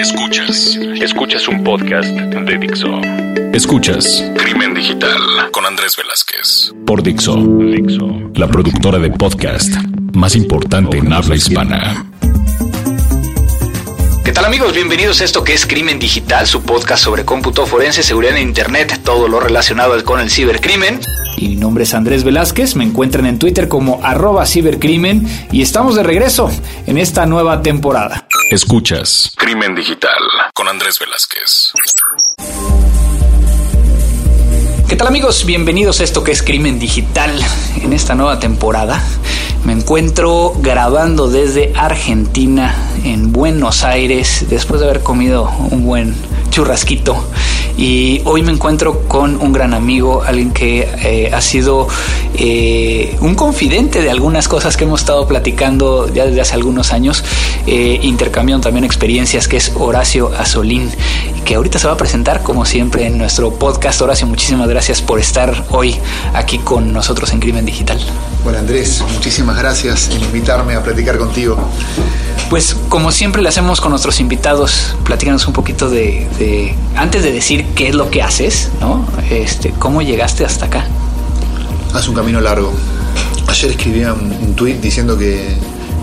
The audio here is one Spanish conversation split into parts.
Escuchas. Escuchas un podcast de Dixo. Escuchas Crimen Digital con Andrés Velázquez. Por Dixo. Dixo. La productora de podcast más importante en habla hispana. ¿Qué tal amigos? Bienvenidos a esto que es Crimen Digital, su podcast sobre cómputo forense, seguridad en Internet, todo lo relacionado con el cibercrimen. Y mi nombre es Andrés Velázquez, me encuentran en Twitter como arroba cibercrimen y estamos de regreso en esta nueva temporada. Escuchas Crimen Digital con Andrés Velázquez. ¿Qué tal amigos? Bienvenidos a esto que es Crimen Digital en esta nueva temporada. Me encuentro grabando desde Argentina, en Buenos Aires, después de haber comido un buen churrasquito. Y hoy me encuentro con un gran amigo, alguien que eh, ha sido eh, un confidente de algunas cosas que hemos estado platicando ya desde hace algunos años, eh, intercambiando también experiencias, que es Horacio Azolín, que ahorita se va a presentar como siempre en nuestro podcast. Horacio, muchísimas gracias por estar hoy aquí con nosotros en Crimen Digital. Bueno Andrés, muchísimas gracias en invitarme a platicar contigo. Pues como siempre le hacemos con nuestros invitados, platícanos un poquito de, antes de decir qué es lo que haces, ¿no? Este, ¿Cómo llegaste hasta acá? Hace un camino largo. Ayer escribía un, tuit diciendo que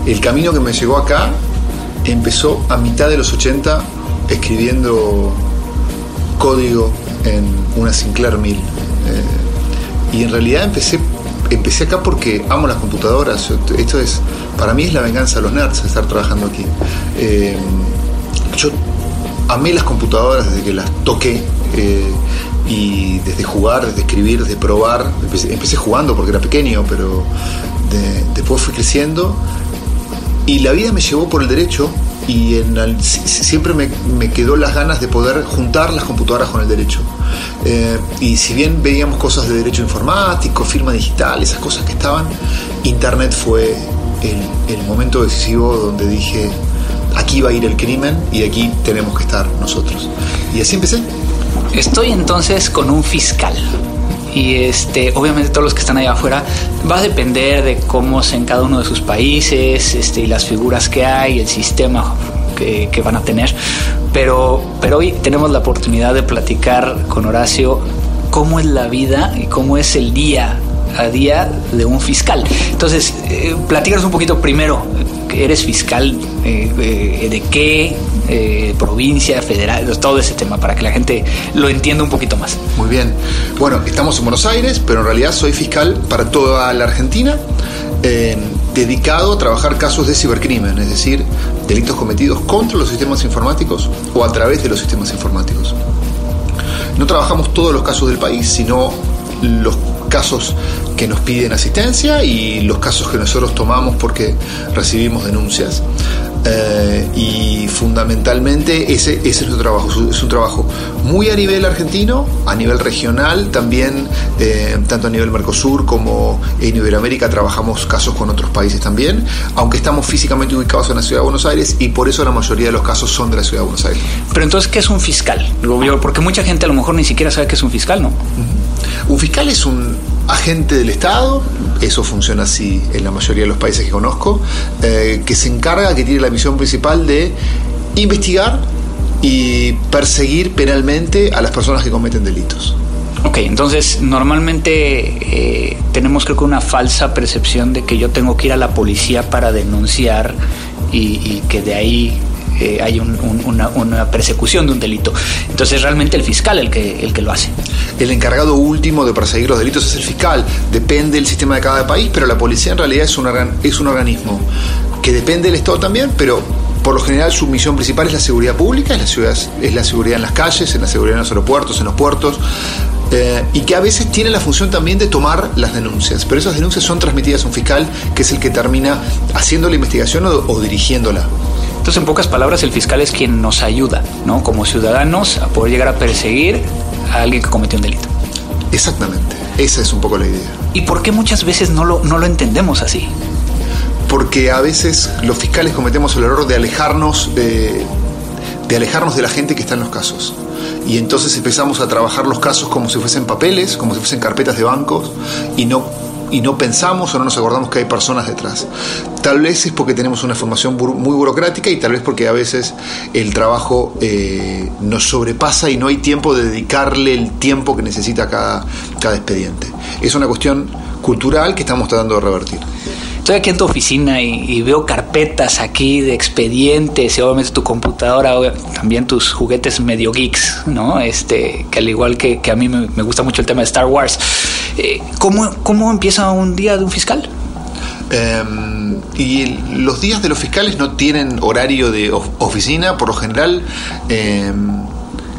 el camino que me llegó acá empezó a mitad de los 80 escribiendo código en una Sinclair 1000. Eh, y en realidad empecé empecé acá porque amo las computadoras. Esto es, para mí es la venganza de los nerds estar trabajando aquí. Eh, yo amé las computadoras desde que las toqué. Eh, y desde jugar, desde escribir, desde probar, empecé, jugando porque era pequeño, pero después fui creciendo y la vida me llevó por el derecho y en siempre me, me, quedó las ganas de poder juntar las computadoras con el derecho. Eh, y si bien veíamos cosas de derecho informático, firma digital, esas cosas que estaban, Internet fue el, el momento decisivo donde dije, aquí va a ir el crimen y aquí tenemos que estar nosotros. Y así empecé. Estoy entonces con un fiscal y este, obviamente todos los que están allá afuera va a depender de cómo es en cada uno de sus países este, y las figuras que hay, el sistema que, que, van a tener. Pero, pero hoy tenemos la oportunidad de platicar con Horacio cómo es la vida y cómo es el día a día de un fiscal. Entonces, eh, platícanos un poquito primero, ¿eres fiscal eh, eh, de qué? Eh, provincia, federal, todo ese tema, para que la gente lo entienda un poquito más. Muy bien. Bueno, estamos en Buenos Aires, pero en realidad soy fiscal para toda la Argentina. dedicado a trabajar casos de cibercrimen, es decir, delitos cometidos contra los sistemas informáticos o a través de los sistemas informáticos. No trabajamos todos los casos del país, sino los casos que nos piden asistencia y los casos que nosotros tomamos porque recibimos denuncias. Eh, y fundamentalmente ese, ese es nuestro trabajo, es un trabajo muy a nivel argentino, a nivel regional, también eh, tanto a nivel Mercosur como en Iberoamérica trabajamos casos con otros países también, aunque estamos físicamente ubicados en la ciudad de Buenos Aires y por eso la mayoría de los casos son de la ciudad de Buenos Aires. Pero entonces, ¿qué es un fiscal? Porque mucha gente a lo mejor ni siquiera sabe qué es un fiscal, ¿no? Un fiscal es un agente del Estado, eso funciona así en la mayoría de los países que conozco, eh, que se encarga, que tiene la misión principal de investigar y perseguir penalmente a las personas que cometen delitos. Ok, entonces normalmente eh, tenemos creo que una falsa percepción de que yo tengo que ir a la policía para denunciar y que de ahí eh, hay una, persecución de un delito. Entonces realmente el fiscal el que, el que lo hace. El encargado último de perseguir los delitos es el fiscal. Depende del sistema de cada país, pero la policía en realidad es un, es un organismo que depende del Estado también, pero por lo general su misión principal es la seguridad pública, es la, ciudad, es la seguridad en las calles, en la seguridad en los aeropuertos, en los puertos, eh, y que a veces tiene la función también de tomar las denuncias, pero esas denuncias son transmitidas a un fiscal que es el que termina haciendo la investigación o dirigiéndola. Entonces, en pocas palabras, el fiscal es quien nos ayuda, ¿no? Como ciudadanos, a poder llegar a perseguir a alguien que cometió un delito. Exactamente, esa es un poco la idea. ¿Y por qué muchas veces no lo, no lo entendemos así? Porque a veces los fiscales cometemos el error de alejarnos de, de alejarnos de la gente que está en los casos. Y entonces empezamos a trabajar los casos como si fuesen papeles, como si fuesen carpetas de bancos, y no y no pensamos o no nos acordamos que hay personas detrás. Tal vez es porque tenemos una formación muy burocrática y tal vez porque a veces el trabajo eh, nos sobrepasa y no hay tiempo de dedicarle el tiempo que necesita cada, cada expediente. Es una cuestión cultural que estamos tratando de revertir estoy aquí en tu oficina y, veo carpetas aquí de expedientes y obviamente tu computadora, también tus juguetes medio geeks, ¿no? Este, que al igual que, a mí me, gusta mucho el tema de Star Wars. Eh, ¿cómo, ¿Cómo empieza un día de un fiscal? Em, y los días de los fiscales no tienen horario de oficina, por lo general. Eh,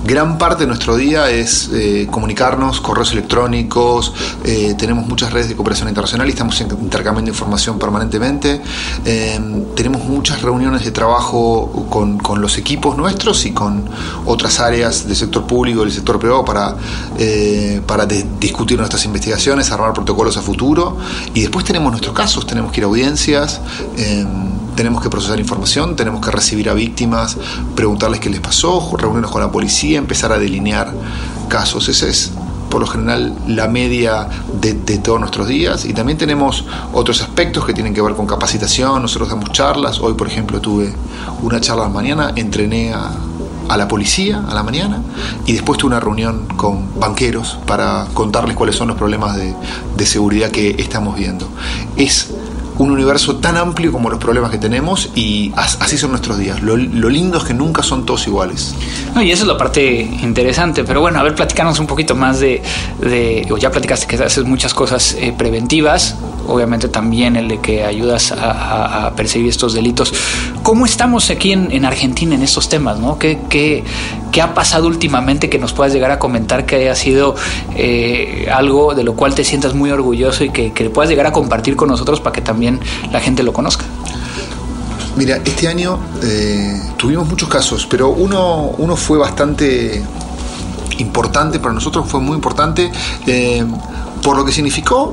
Gran parte de nuestro día es eh, comunicarnos, correos electrónicos, eh, tenemos muchas redes de cooperación internacional y estamos intercambiando información permanentemente. Em, tenemos muchas reuniones de trabajo con, los equipos nuestros y con otras áreas del sector público y del sector privado para, eh, para discutir nuestras investigaciones, armar protocolos a futuro. Y después tenemos nuestros casos, tenemos que ir a audiencias em, tenemos que procesar información, tenemos que recibir a víctimas, preguntarles qué les pasó, reunirnos con la policía, empezar a delinear casos. Esa es por lo general la media de, todos nuestros días y también tenemos otros aspectos que tienen que ver con capacitación, nosotros damos charlas, hoy por ejemplo tuve una charla la mañana, entrené a, la policía a la mañana y después tuve una reunión con banqueros para contarles cuáles son los problemas de, de seguridad que estamos viendo. Es un universo tan amplio como los problemas que tenemos y así son nuestros días. Lo, lindo es que nunca son todos iguales. y eso es la parte interesante, pero bueno, a ver, platicarnos un poquito más de, o ya platicaste que haces muchas cosas eh, preventivas, obviamente también el de que ayudas a, perseguir estos delitos. ¿Cómo estamos aquí en, Argentina en estos temas? ¿no? ¿Qué, qué, qué ha pasado últimamente que nos puedas llegar a comentar que haya sido eh, algo de lo cual te sientas muy orgulloso y que, que puedas llegar a compartir con nosotros para que también la gente lo conozca? Mira, este año eh, tuvimos muchos casos, pero uno, uno fue bastante importante para nosotros, fue muy importante eh, por lo que significó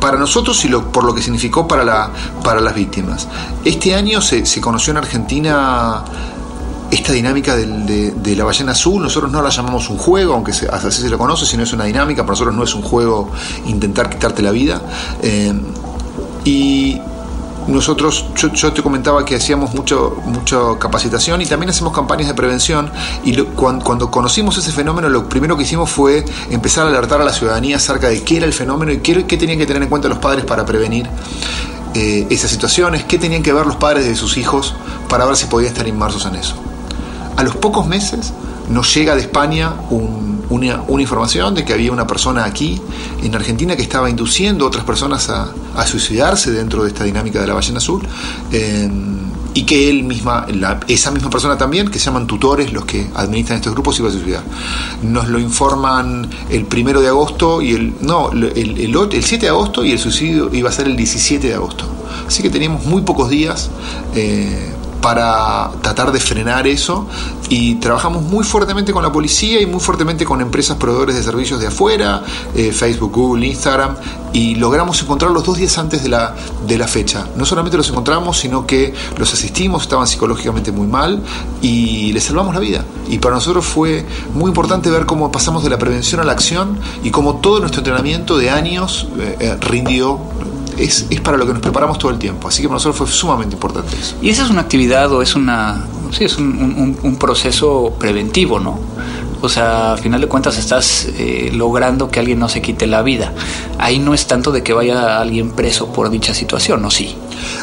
para nosotros y por lo que significó para, la, para las víctimas. Este año se, se conoció en Argentina esta dinámica de, la ballena azul, nosotros no la llamamos un juego, aunque así se lo conoce, sino es una dinámica, para nosotros no es un juego intentar quitarte la vida. Eh, y nosotros, yo, te comentaba que hacíamos mucho, mucha capacitación y también hacemos campañas de prevención. Y cuando, conocimos ese fenómeno, lo primero que hicimos fue empezar a alertar a la ciudadanía acerca de qué era el fenómeno y qué, qué tenían que tener en cuenta los padres para prevenir eh, esas situaciones, qué tenían que ver los padres de sus hijos para ver si podían estar inmersos en eso. A los pocos meses nos llega de España una, información de que había una persona aquí en Argentina que estaba induciendo a otras personas a, suicidarse dentro de esta dinámica de la ballena azul. Em, y que él misma, esa misma persona también, que se llaman tutores, los que administran estos grupos, iba a suicidar. Nos lo informan el primero de agosto y el. No, el, el, 7 de agosto y el suicidio iba a ser el 17 de agosto. Así que teníamos muy pocos días eh, para tratar de frenar eso y trabajamos muy fuertemente con la policía y muy fuertemente con empresas proveedores de servicios de afuera, eh, Facebook, Google, Instagram, y logramos encontrarlos dos días antes de la, de la fecha. No solamente los encontramos, sino que los asistimos, estaban psicológicamente muy mal y les salvamos la vida. Y para nosotros fue muy importante ver cómo pasamos de la prevención a la acción y cómo todo nuestro entrenamiento de años eh, eh, rindió es, para lo que nos preparamos todo el tiempo. Así que para nosotros fue sumamente importante eso. Y esa es una actividad o es una sí, es un, proceso preventivo, ¿no? O sea, a final de cuentas estás eh, logrando que alguien no se quite la vida. Ahí no es tanto de que vaya alguien preso por dicha situación, ¿no? Sí.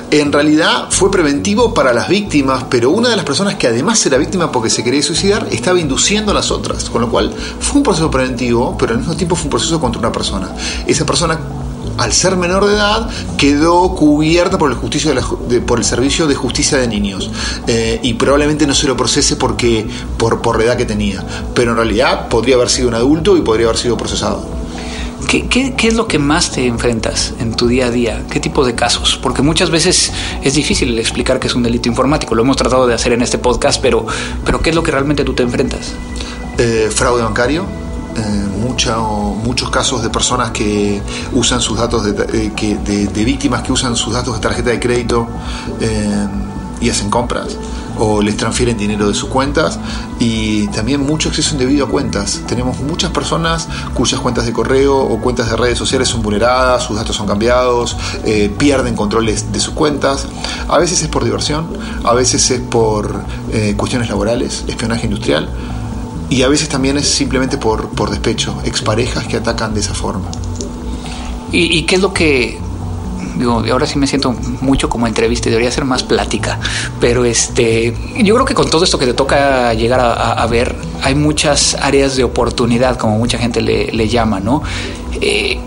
En realidad fue preventivo para las víctimas, pero una de las personas que además era víctima porque se quería suicidar estaba induciendo a las otras, con lo cual fue un proceso preventivo, pero al mismo tiempo fue un proceso contra una persona. Esa persona al ser menor de edad, quedó cubierta por el, justicia por el Servicio de Justicia de Niños. Eh, y probablemente no se lo procese porque, por, por la edad que tenía. Pero en realidad podría haber sido un adulto y podría haber sido procesado. ¿Qué, qué, qué es lo que más te enfrentas en tu día a día? ¿Qué tipo de casos? Porque muchas veces es difícil explicar que es un delito informático. Lo hemos tratado de hacer en este podcast, pero, pero ¿qué es lo que realmente tú te enfrentas? Eh, fraude bancario, eh, muchos casos de personas que usan sus datos de, que, de, víctimas que usan sus datos de tarjeta de crédito eh, y hacen compras. o les transfieren dinero de sus cuentas y también mucho acceso indebido a cuentas. Tenemos muchas personas cuyas cuentas de correo o cuentas de redes sociales son vulneradas, sus datos son cambiados, eh, pierden controles de sus cuentas. A veces es por diversión, a veces es por eh, cuestiones laborales, espionaje industrial y a veces también es simplemente por, por despecho, exparejas que atacan de esa forma. ¿Y, qué es lo que digo, ahora sí me siento mucho como entrevista, debería ser más plática, pero este, yo creo que con todo esto que te toca llegar a, ver, hay muchas áreas de oportunidad, como mucha gente le, le llama, ¿no? Eh,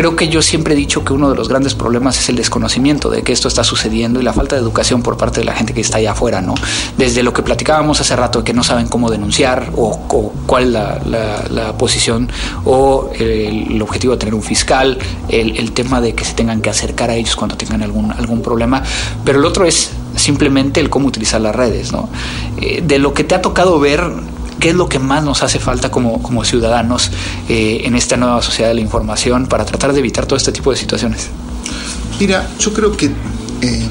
creo que yo siempre he dicho que uno de los grandes problemas es el desconocimiento de que esto está sucediendo y la falta de educación por parte de la gente que está allá afuera, ¿no? Desde lo que platicábamos hace rato, de que no saben cómo denunciar o, cuál es la, posición o el, objetivo de tener un fiscal, el, tema de que se tengan que acercar a ellos cuando tengan algún, algún problema, pero el otro es simplemente el cómo utilizar las redes, ¿no? Eh, de lo que te ha tocado ver, ¿Qué es lo que más nos hace falta como, como ciudadanos eh, en esta nueva sociedad de la información para tratar de evitar todo este tipo de situaciones? Mira, yo creo que eh,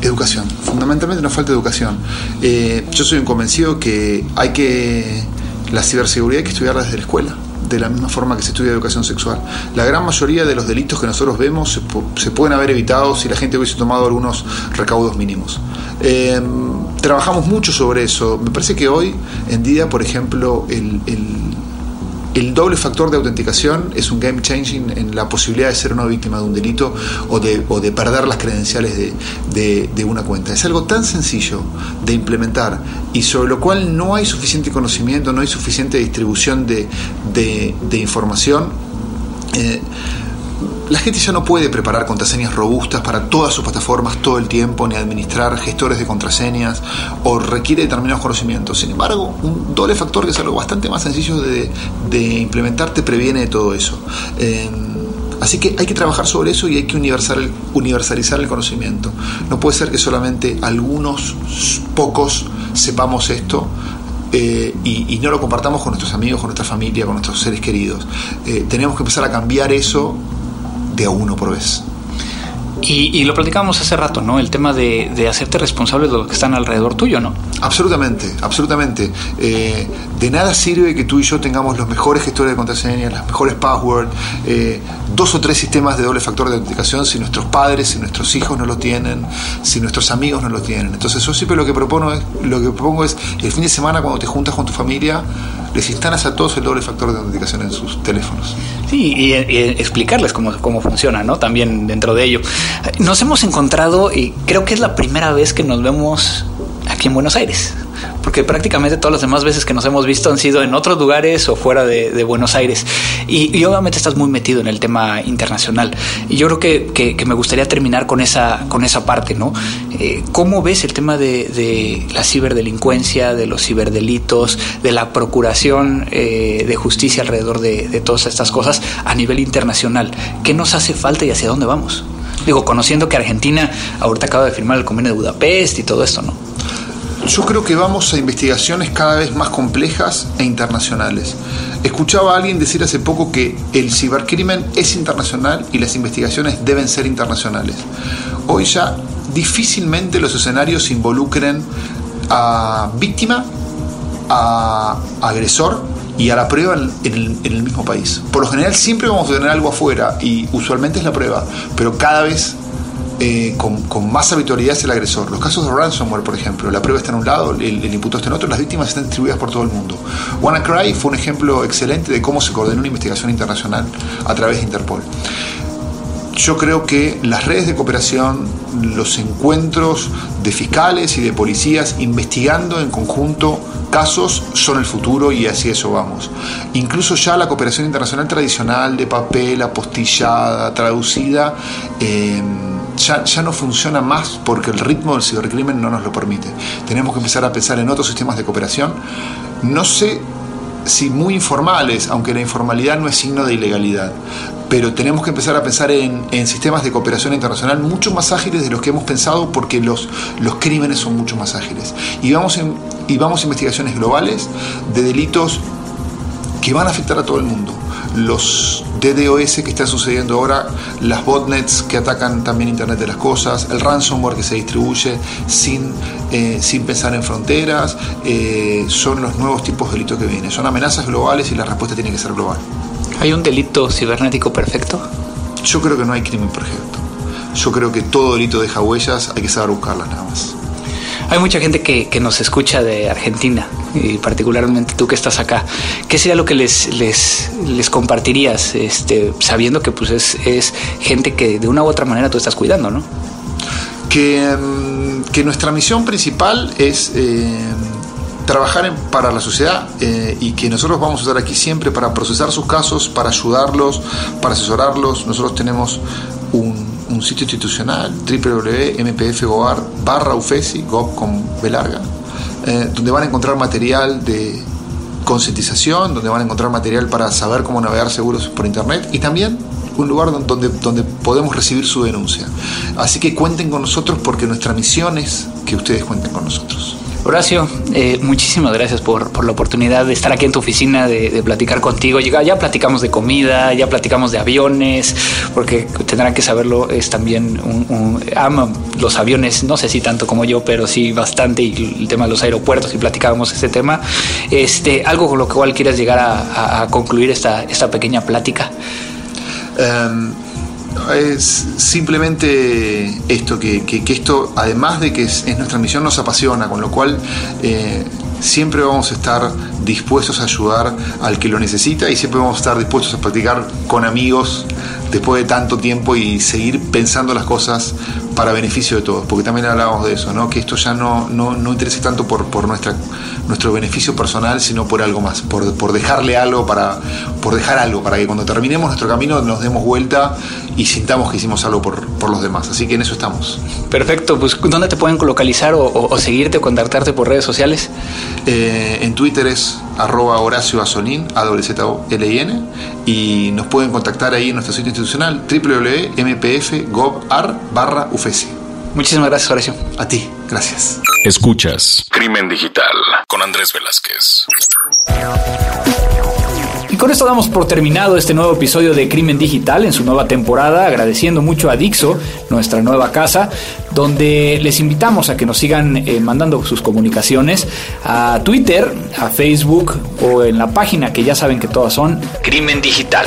educación, fundamentalmente nos falta educación. Eh, yo soy un convencido que hay que, la ciberseguridad hay que estudiarla desde la escuela de la misma forma que se estudia educación sexual. La gran mayoría de los delitos que nosotros vemos se, pueden haber evitado si la gente hubiese tomado algunos recaudos mínimos. Trabajamos mucho sobre eso. Me parece que hoy en día, por ejemplo, el, el doble factor de autenticación es un game changing en la posibilidad de ser una víctima de un delito o de, o de perder las credenciales de, de, una cuenta. Es algo tan sencillo de implementar y sobre lo cual no hay suficiente conocimiento, no hay suficiente distribución de, información. Eh, la gente ya no puede preparar contraseñas robustas para todas sus plataformas todo el tiempo, ni administrar gestores de contraseñas, o requiere determinados conocimientos. Sin embargo, un doble factor que es algo bastante más sencillo de, implementar te previene de todo eso. Em, así que hay que trabajar sobre eso y hay que universalizar el conocimiento. No puede ser que solamente algunos pocos sepamos esto, eh, y, no lo compartamos con nuestros amigos, con nuestra familia, con nuestros seres queridos. Eh, tenemos que empezar a cambiar eso de a uno por vez. Y, lo platicábamos hace rato, ¿no? El tema de, de, hacerte responsable de los que están alrededor tuyo, ¿no? Absolutamente, absolutamente. Eh, de nada sirve que tú y yo tengamos los mejores gestores de contraseñas, las mejores passwords, eh, dos o tres sistemas de doble factor de autenticación si nuestros padres, si nuestros hijos no lo tienen, si nuestros amigos no lo tienen. Entonces yo siempre lo que propongo es, lo que propongo es el fin de semana cuando te juntas con tu familia, les instalas a todos el doble factor de autenticación en sus teléfonos. Sí, y, explicarles cómo, cómo funciona, ¿no? También dentro de ello. Nos hemos encontrado y creo que es la primera vez que nos vemos aquí en Buenos Aires porque prácticamente todas las demás veces que nos hemos visto han sido en otros lugares o fuera de, Buenos Aires. Y, obviamente estás muy metido en el tema internacional. Y yo creo que, me gustaría terminar con esa, con esa parte, ¿no? Eh, ¿Cómo ves el tema de, la ciberdelincuencia, de los ciberdelitos, de la procuración eh, de justicia alrededor de, de todas estas cosas a nivel internacional? ¿Qué nos hace falta y hacia dónde vamos? Digo, conociendo que Argentina ahorita acaba de firmar el convenio de Budapest y todo esto, ¿no? Yo creo que vamos a investigaciones cada vez más complejas e internacionales. Escuchaba a alguien decir hace poco que el cibercrimen es internacional y las investigaciones deben ser internacionales. Hoy ya difícilmente los escenarios involucren a víctima, a agresor y a la prueba en el, mismo país. Por lo general siempre vamos a tener algo afuera y usualmente es la prueba, pero cada vez eh, con, más habitualidad es el agresor. Los casos de ransomware, por ejemplo, la prueba está en un lado, el, el está en otro, las víctimas están distribuidas por todo el mundo. WannaCry fue un ejemplo excelente de cómo se coordinó una investigación internacional a través de Interpol. Yo creo que las redes de cooperación, los encuentros de fiscales y de policías investigando en conjunto casos son el futuro y así eso vamos. Incluso ya la cooperación internacional tradicional de papel, apostillada, traducida, eh, ya, no funciona más porque el ritmo del cibercrimen no nos lo permite. Tenemos que empezar a pensar en otros sistemas de cooperación. No sé si muy informales, aunque la informalidad no es signo de ilegalidad, pero tenemos que empezar a pensar en, sistemas de cooperación internacional mucho más ágiles de los que hemos pensado porque los, crímenes son mucho más ágiles. Y vamos, y vamos a investigaciones globales de delitos que van a afectar a todo el mundo. los DDoS que están sucediendo ahora, las botnets que atacan también Internet de las Cosas, el ransomware que se distribuye sin, eh, sin pensar en fronteras, eh, son los nuevos tipos de delitos que vienen. Son amenazas globales y la respuesta tiene que ser global. ¿Hay un delito cibernético perfecto? Yo creo que no hay crimen perfecto. Yo creo que todo delito deja huellas, hay que saber buscarlas nada más. Hay mucha gente que, que, nos escucha de Argentina y particularmente tú que estás acá. ¿Qué sería lo que les, les, les compartirías este, sabiendo que pues es, es, gente que de una u otra manera tú estás cuidando, ¿no? Que, que nuestra misión principal es eh, trabajar para la sociedad eh, y que nosotros vamos a estar aquí siempre para procesar sus casos, para ayudarlos, para asesorarlos. Nosotros tenemos un sitio institucional, www.mpf.goar barra UFESI, GOV con B larga, eh, donde van a encontrar material de concientización, donde van a encontrar material para saber cómo navegar seguros por Internet y también un lugar donde, donde podemos recibir su denuncia. Así que cuenten con nosotros porque nuestra misión es que ustedes cuenten con nosotros. Horacio, eh, muchísimas gracias por, por, la oportunidad de estar aquí en tu oficina, de, platicar contigo. Ya, platicamos de comida, ya platicamos de aviones, porque tendrán que saberlo, es también un, un, ama los aviones, no sé si tanto como yo, pero sí bastante, y el tema de los aeropuertos, y platicábamos este tema. Este, algo con lo cual quieras llegar a, concluir esta, esta pequeña plática. Um es simplemente esto, que, que, esto, además de que es, es, nuestra misión, nos apasiona, con lo cual eh, siempre vamos a estar dispuestos a ayudar al que lo necesita y siempre vamos a estar dispuestos a practicar con amigos después de tanto tiempo y seguir pensando las cosas para beneficio de todos, porque también hablábamos de eso, ¿no? que esto ya no, no, no interese tanto por, por nuestra, nuestro beneficio personal, sino por algo más, por, por dejarle algo, para, por dejar algo, para que cuando terminemos nuestro camino nos demos vuelta y sintamos que hicimos algo por, por los demás. Así que en eso estamos. Perfecto, pues ¿dónde te pueden localizar o, o, o seguirte, contactarte por redes sociales? Eh, en Twitter es arroba Horacio Asolín, a z l i n y nos pueden contactar ahí en nuestro sitio institucional www.mpf.gov.ar barra Muchísimas gracias, Horacio. A ti, gracias. Escuchas Crimen Digital con Andrés Velázquez. Y con esto damos por terminado este nuevo episodio de Crimen Digital en su nueva temporada, agradeciendo mucho a Dixo, nuestra nueva casa, donde les invitamos a que nos sigan eh, mandando sus comunicaciones a Twitter, a Facebook o en la página que ya saben que todas son Crimen Digital.